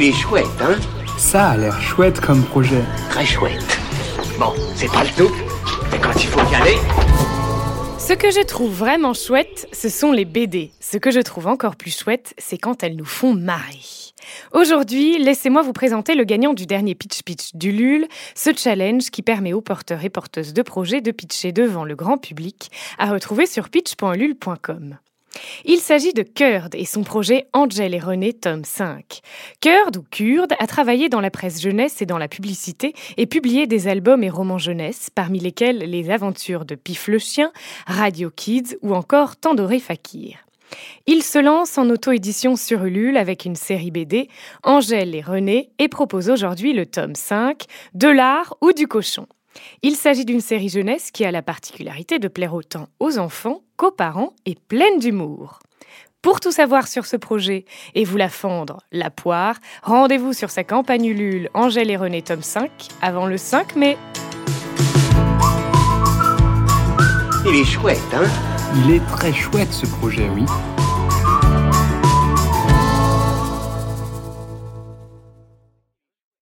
Il est chouette, hein Ça a l'air chouette comme projet. Très chouette. Bon, c'est pas le tout, mais quand il faut y aller... Ce que je trouve vraiment chouette, ce sont les BD. Ce que je trouve encore plus chouette, c'est quand elles nous font marrer. Aujourd'hui, laissez-moi vous présenter le gagnant du dernier Pitch Pitch du LUL, ce challenge qui permet aux porteurs et porteuses de projets de pitcher devant le grand public, à retrouver sur pitch.lul.com. Il s'agit de Kurd et son projet Angel et René, tome 5. Kurd ou Kurde a travaillé dans la presse jeunesse et dans la publicité et publié des albums et romans jeunesse, parmi lesquels Les aventures de Pif le chien, Radio Kids ou encore Tandoré Fakir. Il se lance en auto-édition sur Ulule avec une série BD, Angèle et René, et propose aujourd'hui le tome 5, De l'art ou du cochon. Il s'agit d'une série jeunesse qui a la particularité de plaire autant aux enfants qu'aux parents et pleine d'humour. Pour tout savoir sur ce projet et vous la fendre, la poire, rendez-vous sur sa campagne Ulule Angèle et René tome 5 avant le 5 mai. Il est chouette, hein? Il est très chouette ce projet, oui.